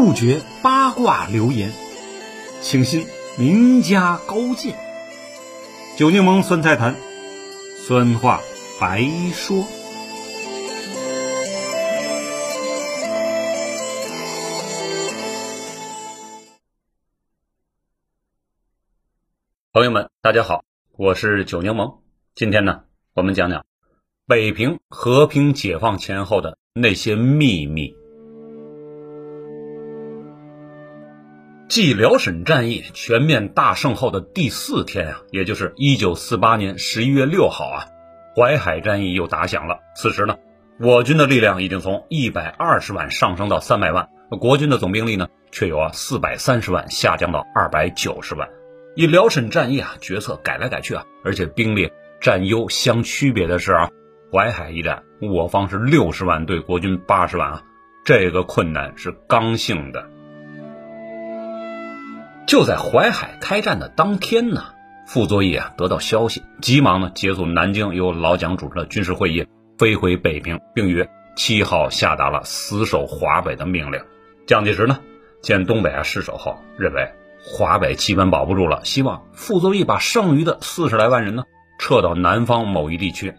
杜绝八卦流言，请信名家高见。酒柠檬酸菜坛，酸话白说。朋友们，大家好，我是酒柠檬。今天呢，我们讲讲北平和平解放前后的那些秘密。继辽沈战役全面大胜后的第四天啊，也就是一九四八年十一月六号啊，淮海战役又打响了。此时呢，我军的力量已经从一百二十万上升到三百万，国军的总兵力呢，却由啊四百三十万下降到二百九十万。以辽沈战役啊，决策改来改去啊，而且兵力占优相区别的是啊，淮海一战我方是六十万对国军八十万啊，这个困难是刚性的。就在淮海开战的当天呢，傅作义啊得到消息，急忙呢结束南京由老蒋主持的军事会议，飞回北平，并于七号下达了死守华北的命令。蒋介石呢见东北啊失守后，认为华北基本保不住了，希望傅作义把剩余的四十来万人呢撤到南方某一地区。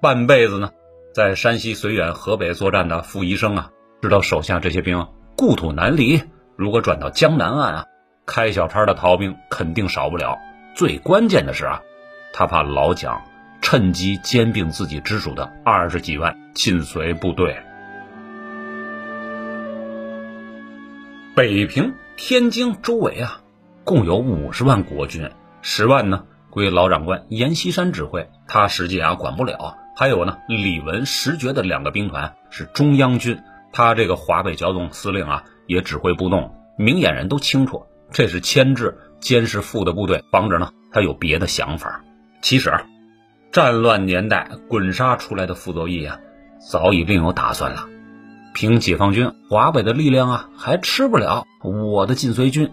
半辈子呢在山西绥远、河北作战的傅宜生啊，知道手下这些兵故土难离，如果转到江南岸啊。开小差的逃兵肯定少不了，最关键的是啊，他怕老蒋趁机兼并自己直属的二十几万晋绥部队。北平、天津周围啊，共有五十万国军，十万呢归老长官阎锡山指挥，他实际啊管不了。还有呢，李文、石觉的两个兵团是中央军，他这个华北剿总司令啊也指挥不动，明眼人都清楚。这是牵制监视傅的部队，防止呢他有别的想法。其实，战乱年代滚杀出来的傅作义啊，早已另有打算了。凭解放军华北的力量啊，还吃不了我的晋绥军。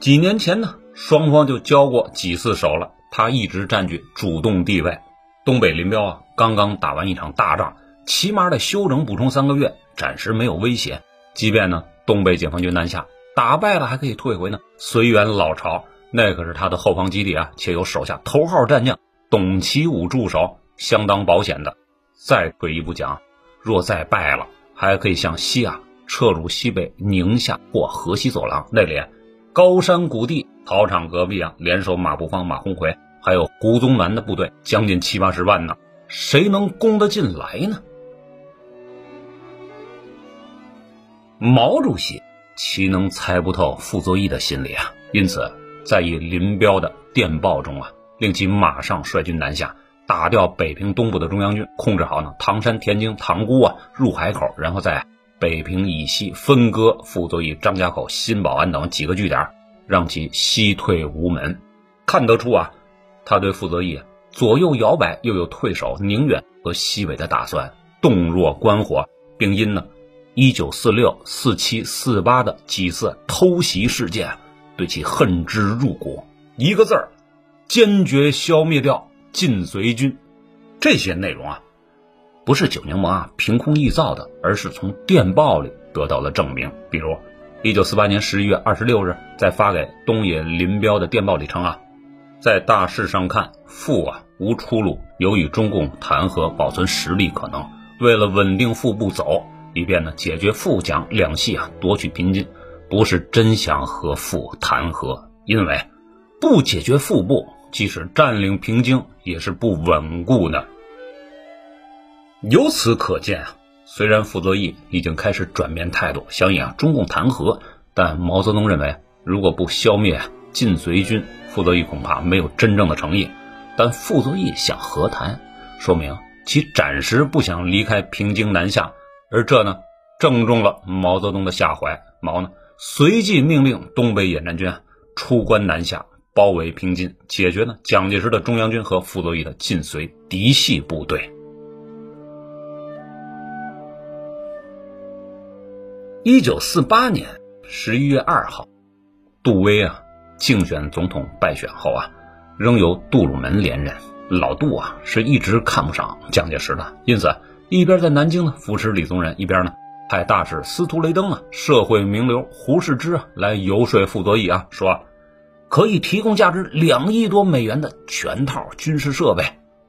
几年前呢，双方就交过几次手了，他一直占据主动地位。东北林彪啊，刚刚打完一场大仗，起码得休整补充三个月，暂时没有威胁。即便呢，东北解放军南下。打败了还可以退回呢。绥远老巢那可是他的后方基地啊，且有手下头号战将董其武驻守，相当保险的。再退一步讲，若再败了，还可以向西啊撤入西北宁夏或河西走廊那里，高山谷地草场隔壁啊，联手马步芳、马鸿逵，还有胡宗南的部队，将近七八十万呢，谁能攻得进来呢？毛主席。岂能猜不透傅作义的心理啊？因此，在以林彪的电报中啊，令其马上率军南下，打掉北平东部的中央军，控制好呢唐山、田京、塘沽啊入海口，然后在北平以西分割傅作义张家口、新保安等几个据点，让其西退无门。看得出啊，他对傅作义左右摇摆，又有退守宁远和西北的打算，动若观火，并因呢。一九四六、四七、四八的几次偷袭事件，对其恨之入骨。一个字儿，坚决消灭掉晋绥军。这些内容啊，不是九柠檬啊凭空臆造的，而是从电报里得到了证明。比如，一九四八年十一月二十六日在发给东野林彪的电报里称啊，在大势上看，傅啊无出路，有与中共谈和，保存实力可能。为了稳定腹部走。以便呢解决富蒋两系啊夺取平津，不是真想和傅谈和，因为不解决腹部，即使占领平津也是不稳固的。由此可见啊，虽然傅作义已经开始转变态度，想与啊中共谈和，但毛泽东认为，如果不消灭晋绥军，傅作义恐怕没有真正的诚意。但傅作义想和谈，说明其暂时不想离开平津南下。而这呢，正中了毛泽东的下怀。毛呢，随即命令东北野战军啊出关南下，包围平津，解决呢蒋介石的中央军和傅作义的晋绥嫡系部队。一九四八年十一月二号，杜威啊竞选总统败选后啊，仍由杜鲁门连任。老杜啊是一直看不上蒋介石的，因此。一边在南京呢扶持李宗仁，一边呢派大使司徒雷登啊、社会名流胡适之啊来游说傅作义啊，说可以提供价值两亿多美元的全套军事设备。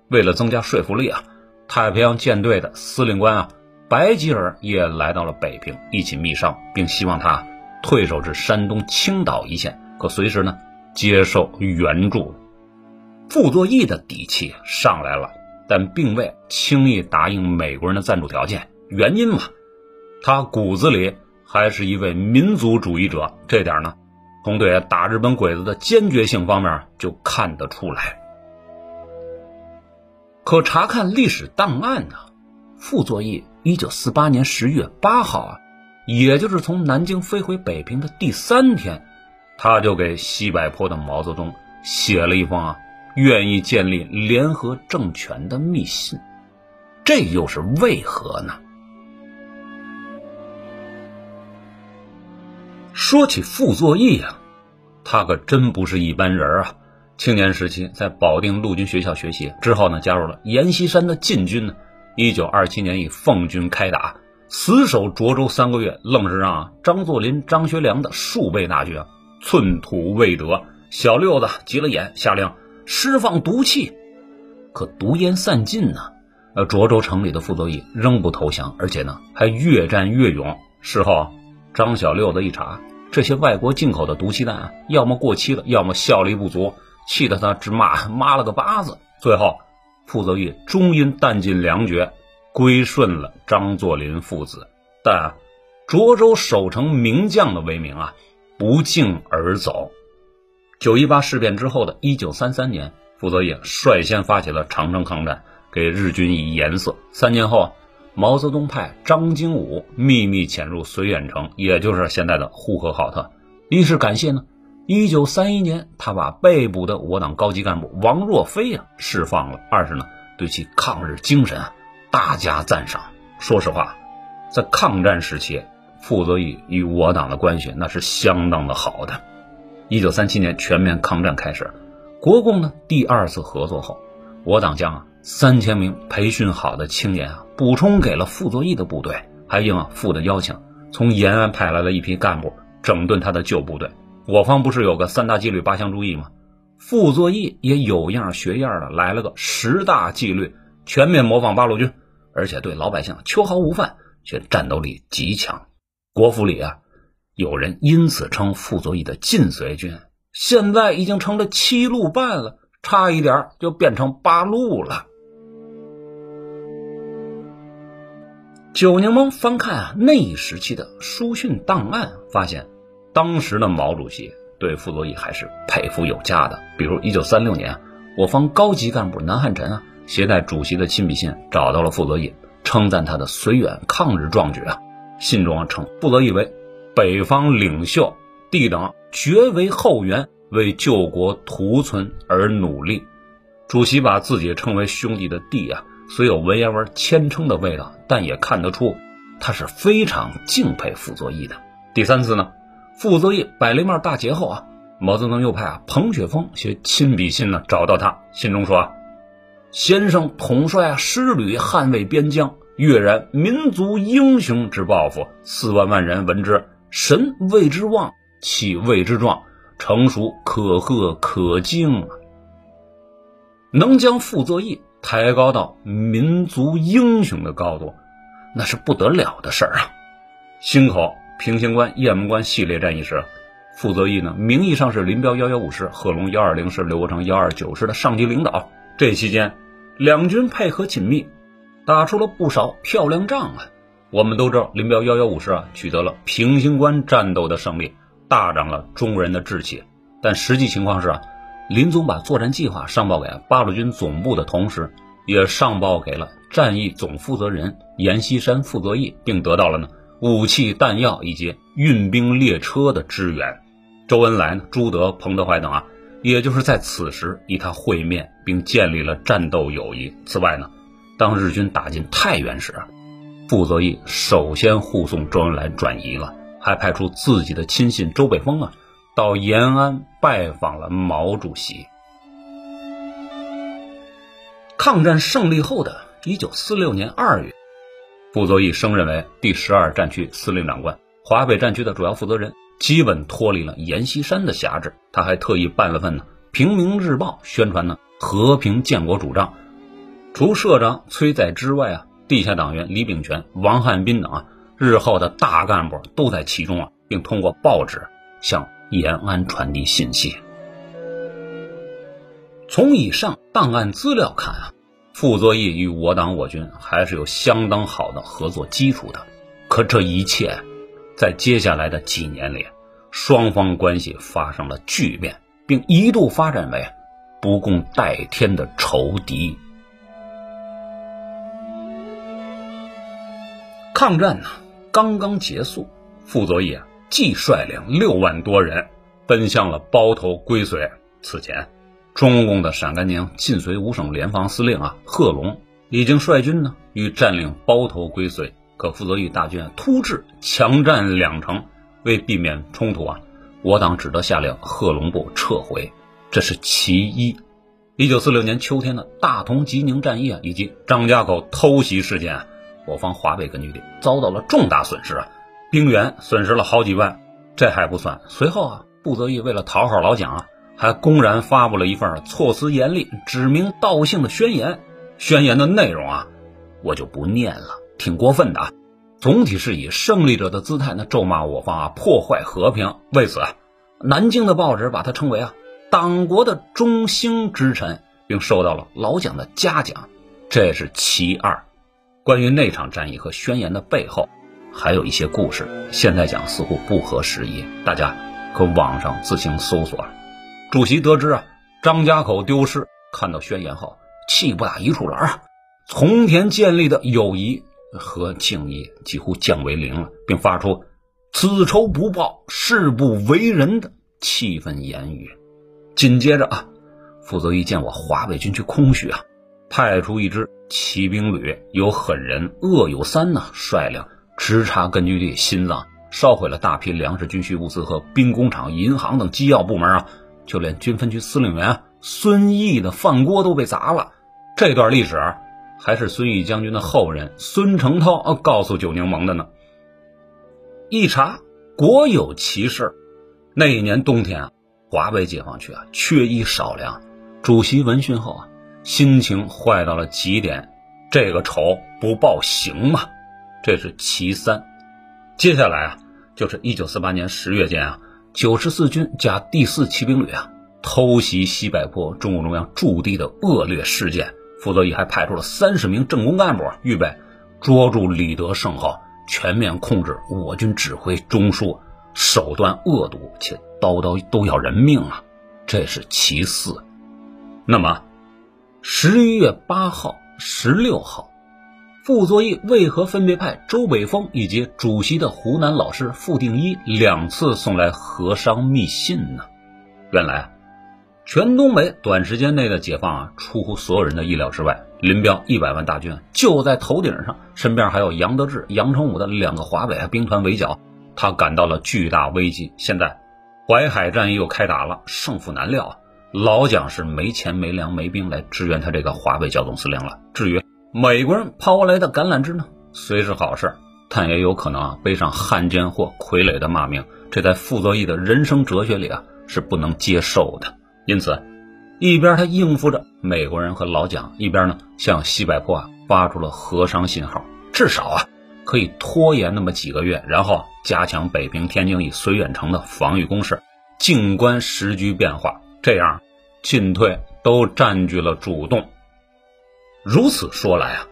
为了增加说服力啊，太平洋舰队的司令官啊白吉尔也来到了北平，一起密商，并希望他退守至山东青岛一线，可随时呢接受援助。傅作义的底气上来了，但并未轻易答应美国人的赞助条件。原因嘛，他骨子里还是一位民族主义者，这点呢，从对打日本鬼子的坚决性方面就看得出来。可查看历史档案呢，傅作义一九四八年十月八号啊，也就是从南京飞回北平的第三天，他就给西柏坡的毛泽东写了一封啊。愿意建立联合政权的密信，这又是为何呢？说起傅作义啊，他可真不是一般人啊！青年时期在保定陆军学校学习，之后呢加入了阎锡山的禁军呢。一九二七年以奉军开打，死守涿州三个月，愣是让张作霖、张学良的数倍大军寸土未得。小六子急了眼，下令。释放毒气，可毒烟散尽呢？呃，涿州城里的傅作义仍不投降，而且呢还越战越勇。事后，张小六子一查，这些外国进口的毒气弹要么过期了，要么效力不足，气得他直骂妈了个巴子。最后，傅作义终因弹尽粮绝，归顺了张作霖父子。但涿州守城名将的威名啊，不胫而走。九一八事变之后的一九三三年，傅作义率先发起了长征抗战，给日军以颜色。三年后，毛泽东派张经武秘密潜入绥远城，也就是现在的呼和浩特。一是感谢呢，一九三一年他把被捕的我党高级干部王若飞啊释放了；二是呢，对其抗日精神啊大加赞赏。说实话，在抗战时期，傅作义与我党的关系那是相当的好的。一九三七年全面抗战开始，国共呢第二次合作后，我党将啊三千名培训好的青年啊补充给了傅作义的部队，还应啊傅的邀请，从延安派来了一批干部整顿他的旧部队。我方不是有个三大纪律八项注意吗？傅作义也有样学样的来了个十大纪律，全面模仿八路军，而且对老百姓秋毫无犯，却战斗力极强。国府里啊。有人因此称傅作义的晋绥军，现在已经成了七路半了，差一点就变成八路了。九柠檬翻看啊那一时期的书讯档案，发现当时的毛主席对傅作义还是佩服有加的。比如一九三六年，我方高级干部南汉宸啊携带主席的亲笔信找到了傅作义，称赞他的绥远抗日壮举啊。信中称傅作义为。北方领袖弟等绝为后援，为救国图存而努力。主席把自己称为兄弟的弟啊，虽有文言文谦称的味道，但也看得出他是非常敬佩傅作义的。第三次呢，傅作义摆了一面大捷后啊，毛泽东又派啊彭雪枫写亲笔信呢找到他，信中说：“先生统帅啊师旅捍卫边疆，跃然民族英雄之抱负，四万万人闻之。”神谓之旺，气谓之壮，成熟可贺可敬啊！能将傅作义抬高到民族英雄的高度，那是不得了的事儿啊！忻口、平型关、雁门关系列战役时，傅作义呢名义上是林彪幺幺五师、贺龙幺二零师、刘国成幺二九师的上级领导。这期间，两军配合紧密，打出了不少漂亮仗啊！我们都知道，林彪幺幺五师啊取得了平型关战斗的胜利，大涨了中国人的志气。但实际情况是啊，林总把作战计划上报给八路军总部的同时，也上报给了战役总负责人阎锡山、傅作义，并得到了呢武器弹药以及运兵列车的支援。周恩来呢、朱德、彭德怀等啊，也就是在此时与他会面，并建立了战斗友谊。此外呢，当日军打进太原时。傅作义首先护送周恩来转移了，还派出自己的亲信周北峰啊，到延安拜访了毛主席。抗战胜利后的一九四六年二月，傅作义升任为第十二战区司令长官，华北战区的主要负责人，基本脱离了阎锡山的辖制。他还特意办了份呢《平民日报》，宣传呢和平建国主张。除社长崔载之外啊，地下党员李炳全、王汉斌等啊，日后的大干部都在其中啊，并通过报纸向延安传递信息。从以上档案资料看啊。傅作义与我党我军还是有相当好的合作基础的，可这一切，在接下来的几年里，双方关系发生了巨变，并一度发展为不共戴天的仇敌。抗战呢刚刚结束，傅作义啊既率领六万多人奔向了包头归绥，此前。中共的陕甘宁晋绥五省联防司令啊，贺龙已经率军呢，与占领包头归绥。可傅作义大军突至，强占两城，为避免冲突啊，我党只得下令贺龙部撤回。这是其一。一九四六年秋天的大同吉宁战役啊以及张家口偷袭事件啊，我方华北根据地遭到了重大损失啊，兵员损失了好几万。这还不算，随后啊，傅作义为了讨好老蒋啊。还公然发布了一份措辞严厉、指名道姓的宣言。宣言的内容啊，我就不念了，挺过分的啊。总体是以胜利者的姿态，呢咒骂我方啊破坏和平。为此啊，南京的报纸把他称为啊党国的中兴之臣，并受到了老蒋的嘉奖。这是其二。关于那场战役和宣言的背后，还有一些故事，现在讲似乎不合时宜，大家可网上自行搜索。主席得知啊，张家口丢失，看到宣言后，气不打一处来啊，从前建立的友谊和敬意几乎降为零了，并发出“此仇不报，誓不为人”的气愤言语。紧接着啊，傅作义见我华北军区空虚啊，派出一支骑兵旅，由狠人鄂有三呢率领，直插根据地心脏，烧毁了大批粮食、军需物资和兵工厂、银行等机要部门啊。就连军分区司令员孙毅的饭锅都被砸了。这段历史还是孙毅将军的后人孙承涛告诉九柠檬的呢。一查，果有其事。那一年冬天啊，华北解放区啊缺衣少粮。主席闻讯后啊，心情坏到了极点。这个仇不报行吗？这是其三。接下来啊，就是一九四八年十月间啊。九十四军加第四骑兵旅啊，偷袭西柏坡中共中央驻地的恶劣事件，傅作义还派出了三十名政工干部，预备捉住李德胜后全面控制我军指挥中枢，手段恶毒且刀刀都要人命啊，这是其四。那么，十一月八号、十六号。傅作义为何分别派周北峰以及主席的湖南老师傅定一两次送来和商密信呢？原来，全东北短时间内的解放啊，出乎所有人的意料之外。林彪一百万大军就在头顶上，身边还有杨得志、杨成武的两个华北兵团围剿，他感到了巨大危机。现在，淮海战役又开打了，胜负难料啊。老蒋是没钱、没粮、没兵来支援他这个华北剿总司令了。至于，美国人抛来的橄榄枝呢，虽是好事，但也有可能啊背上汉奸或傀儡的骂名。这在傅作义的人生哲学里啊是不能接受的。因此，一边他应付着美国人和老蒋，一边呢向西柏坡啊发出了和商信号，至少啊可以拖延那么几个月，然后加强北平、天津以绥远城的防御工事，静观时局变化。这样，进退都占据了主动。如此说来啊，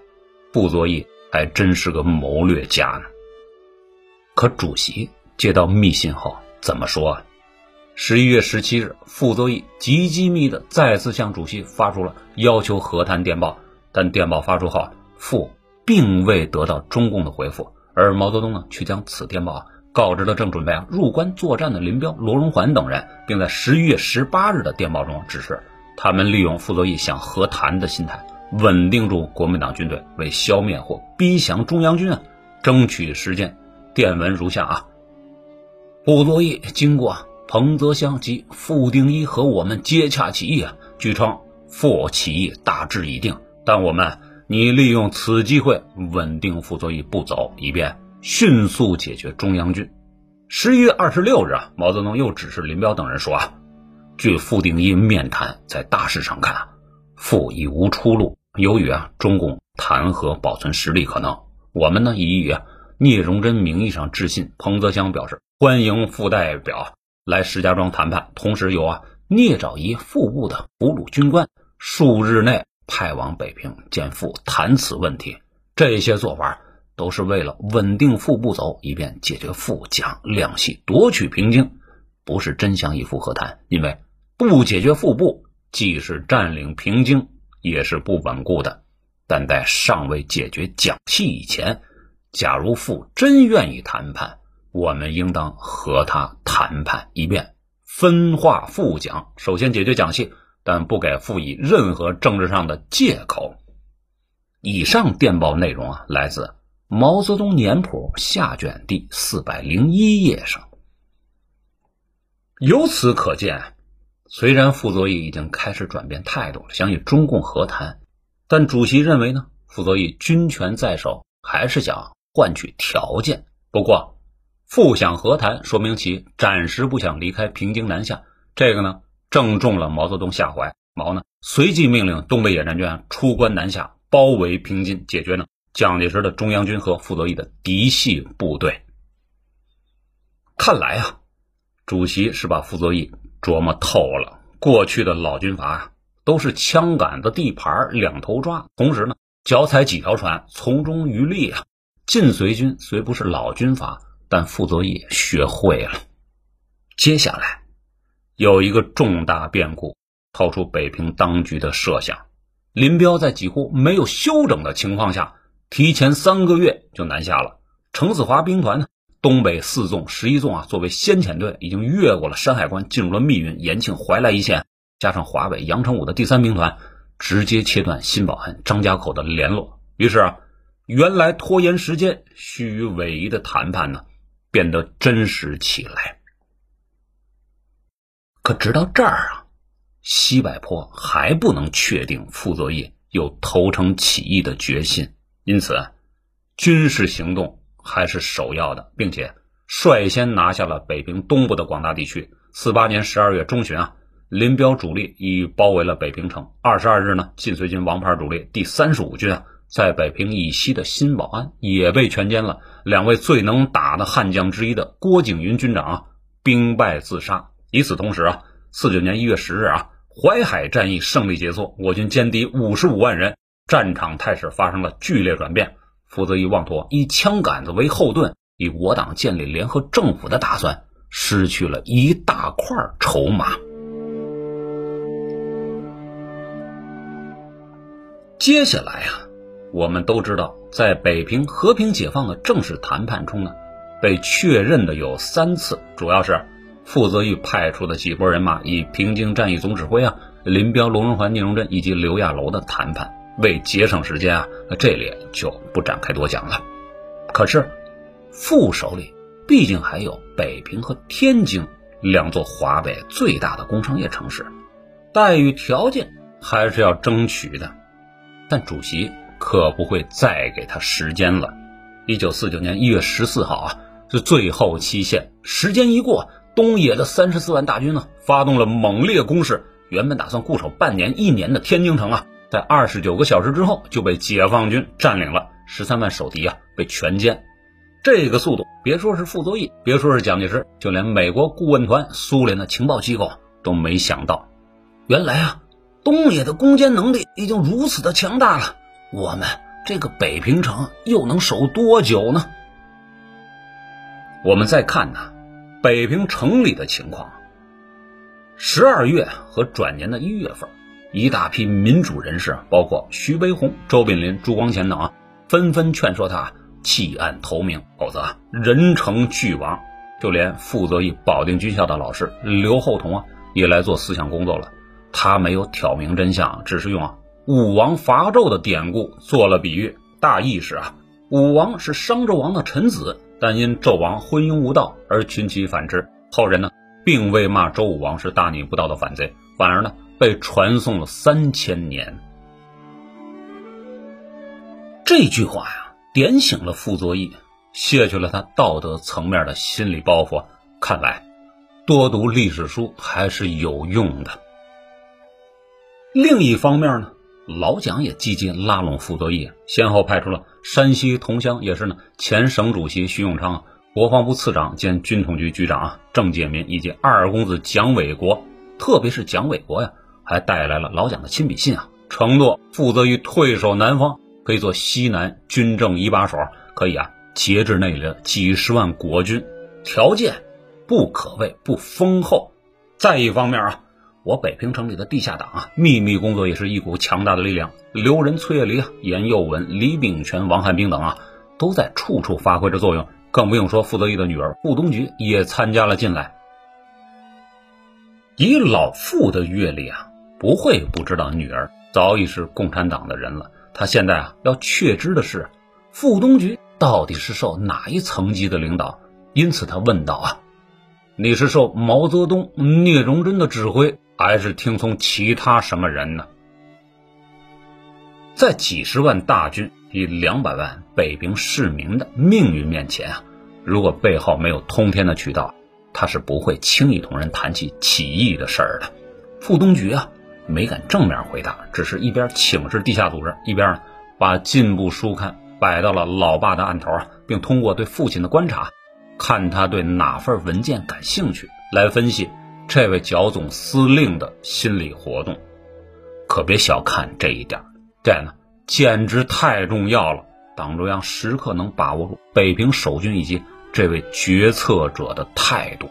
傅作义还真是个谋略家呢。可主席接到密信后怎么说啊？十一月十七日，傅作义极机密的再次向主席发出了要求和谈电报，但电报发出后，傅并未得到中共的回复，而毛泽东呢，却将此电报告知了正准备啊入关作战的林彪、罗荣桓等人，并在十一月十八日的电报中指示他们利用傅作义想和谈的心态。稳定住国民党军队，为消灭或逼降中央军啊，争取时间。电文如下啊：傅作义经过彭泽湘及傅定一和我们接洽起义啊，据称傅起义大致已定，但我们你利用此机会稳定傅作义不走，以便迅速解决中央军。十一月二十六日啊，毛泽东又指示林彪等人说啊，据傅定一面谈，在大势上看啊，傅已无出路。由于啊，中共弹劾保存实力可能，我们呢已以聂荣臻名义上致信彭泽湘，表示欢迎傅代表来石家庄谈判，同时由啊聂兆仪副部的俘虏军官数日内派往北平见傅谈此问题。这些做法都是为了稳定傅不走，以便解决傅将两系夺取平津，不是真想以傅和谈，因为不解决腹部，既是占领平津。也是不稳固的，但在尚未解决蒋系以前，假如傅真愿意谈判，我们应当和他谈判，以便分化傅蒋。首先解决蒋系，但不给傅以任何政治上的借口。以上电报内容啊，来自《毛泽东年谱》下卷第四百零一页上。由此可见。虽然傅作义已经开始转变态度了，想与中共和谈，但主席认为呢，傅作义军权在手，还是想换取条件。不过，傅想和谈，说明其暂时不想离开平津南下，这个呢，正中了毛泽东下怀。毛呢，随即命令东北野战军出关南下，包围平津，解决呢蒋介石的中央军和傅作义的嫡系部队。看来啊，主席是把傅作义。琢磨透了，过去的老军阀，都是枪杆子地盘两头抓，同时呢，脚踩几条船，从中渔利啊。晋绥军虽不是老军阀，但傅作义学会了。接下来有一个重大变故，超出北平当局的设想。林彪在几乎没有休整的情况下，提前三个月就南下了。程子华兵团呢？东北四纵、十一纵啊，作为先遣队，已经越过了山海关，进入了密云、延庆、怀来一线。加上华北杨成武的第三兵团，直接切断新保安、张家口的联络。于是啊，原来拖延时间、虚与委蛇的谈判呢，变得真实起来。可直到这儿啊，西柏坡还不能确定傅作义有投诚起义的决心，因此，军事行动。还是首要的，并且率先拿下了北平东部的广大地区。四八年十二月中旬啊，林彪主力已包围了北平城。二十二日呢，晋绥军王牌主力第三十五军啊，在北平以西的新保安也被全歼了。两位最能打的悍将之一的郭景云军长啊，兵败自杀。与此同时啊，四九年一月十日啊，淮海战役胜利结束，我军歼敌五十五万人，战场态势发生了剧烈转变。傅作义妄图以枪杆子为后盾，以我党建立联合政府的打算，失去了一大块筹码。接下来啊，我们都知道，在北平和平解放的正式谈判中呢，被确认的有三次，主要是傅作义派出的几拨人马，以平津战役总指挥啊林彪、罗荣桓、聂荣臻以及刘亚楼的谈判。为节省时间啊，那这里就不展开多讲了。可是，傅手里毕竟还有北平和天津两座华北最大的工商业城市，待遇条件还是要争取的。但主席可不会再给他时间了。一九四九年一月十四号啊，是最后期限。时间一过，东野的三十四万大军呢，发动了猛烈攻势。原本打算固守半年、一年的天津城啊。在二十九个小时之后就被解放军占领了，十三万守敌啊被全歼。这个速度，别说是傅作义，别说是蒋介石，就连美国顾问团、苏联的情报机构都没想到。原来啊，东野的攻坚能力已经如此的强大了，我们这个北平城又能守多久呢？我们再看呐，北平城里的情况，十二月和转年的一月份。一大批民主人士，包括徐悲鸿、周炳林、朱光潜等啊，纷纷劝说他弃暗投明，否则人成俱亡。就连负责于保定军校的老师刘厚同啊，也来做思想工作了。他没有挑明真相，只是用啊武王伐纣的典故做了比喻，大意是啊，武王是商纣王的臣子，但因纣王昏庸无道而群起反之。后人呢，并未骂周武王是大逆不道的反贼，反而呢。被传颂了三千年。这句话呀，点醒了傅作义，卸去了他道德层面的心理包袱。看来，多读历史书还是有用的。另一方面呢，老蒋也积极拉拢傅作义，先后派出了山西同乡，也是呢前省主席徐永昌、国防部次长兼军统局局长啊郑介民以及二公子蒋纬国，特别是蒋纬国呀，还带来了老蒋的亲笔信啊，承诺傅作义退守南方。可以做西南军政一把手，可以啊节制那里的几十万国军，条件不可谓不丰厚。再一方面啊，我北平城里的地下党啊，秘密工作也是一股强大的力量。刘仁、崔月离啊、严幼文、李秉权、王汉兵等啊，都在处处发挥着作用。更不用说傅作义的女儿傅东菊也参加了进来。以老傅的阅历啊，不会不知道女儿早已是共产党的人了。他现在啊，要确知的是，傅东菊到底是受哪一层级的领导？因此他问道：“啊，你是受毛泽东、聂荣臻的指挥，还是听从其他什么人呢？”在几十万大军与两百万北平市民的命运面前啊，如果背后没有通天的渠道，他是不会轻易同人谈起起义的事儿的。傅东菊啊。没敢正面回答，只是一边请示地下组织，一边呢把进步书刊摆到了老爸的案头啊，并通过对父亲的观察，看他对哪份文件感兴趣，来分析这位剿总司令的心理活动。可别小看这一点，这呢简直太重要了。党中央时刻能把握住北平守军以及这位决策者的态度。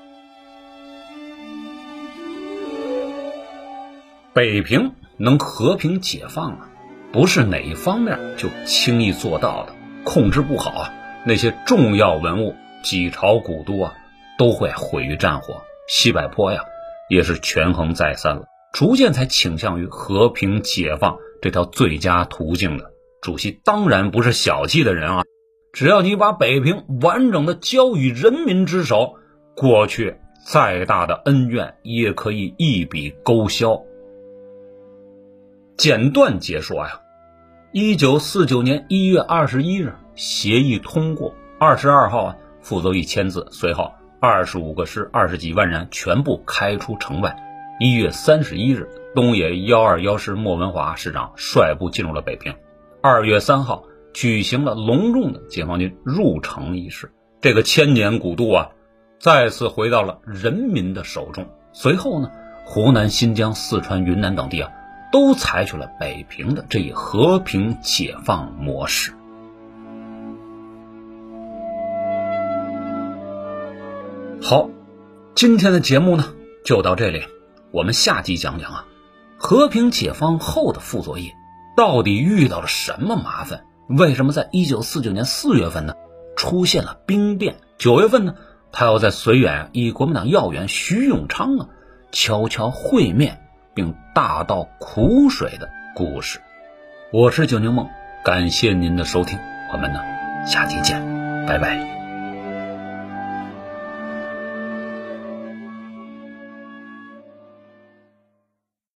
北平能和平解放啊，不是哪一方面就轻易做到的。控制不好啊，那些重要文物、几朝古都啊，都会毁于战火。西柏坡呀，也是权衡再三了，逐渐才倾向于和平解放这条最佳途径的。主席当然不是小气的人啊，只要你把北平完整的交于人民之手，过去再大的恩怨也可以一笔勾销。简短解说呀，一九四九年一月二十一日，协议通过。二十二号啊，傅作义签字。随后，二十五个师、二十几万人全部开出城外。一月三十一日，东野幺二幺师莫文华师长率部进入了北平。二月三号，举行了隆重的解放军入城仪式。这个千年古都啊，再次回到了人民的手中。随后呢，湖南、新疆、四川、云南等地啊。都采取了北平的这一和平解放模式。好，今天的节目呢就到这里，我们下集讲讲啊，和平解放后的傅作义到底遇到了什么麻烦？为什么在一九四九年四月份呢出现了兵变？九月份呢，他要在绥远与国民党要员徐永昌啊悄悄会面。并大倒苦水的故事，我是九牛梦，感谢您的收听，我们呢下期见，拜拜。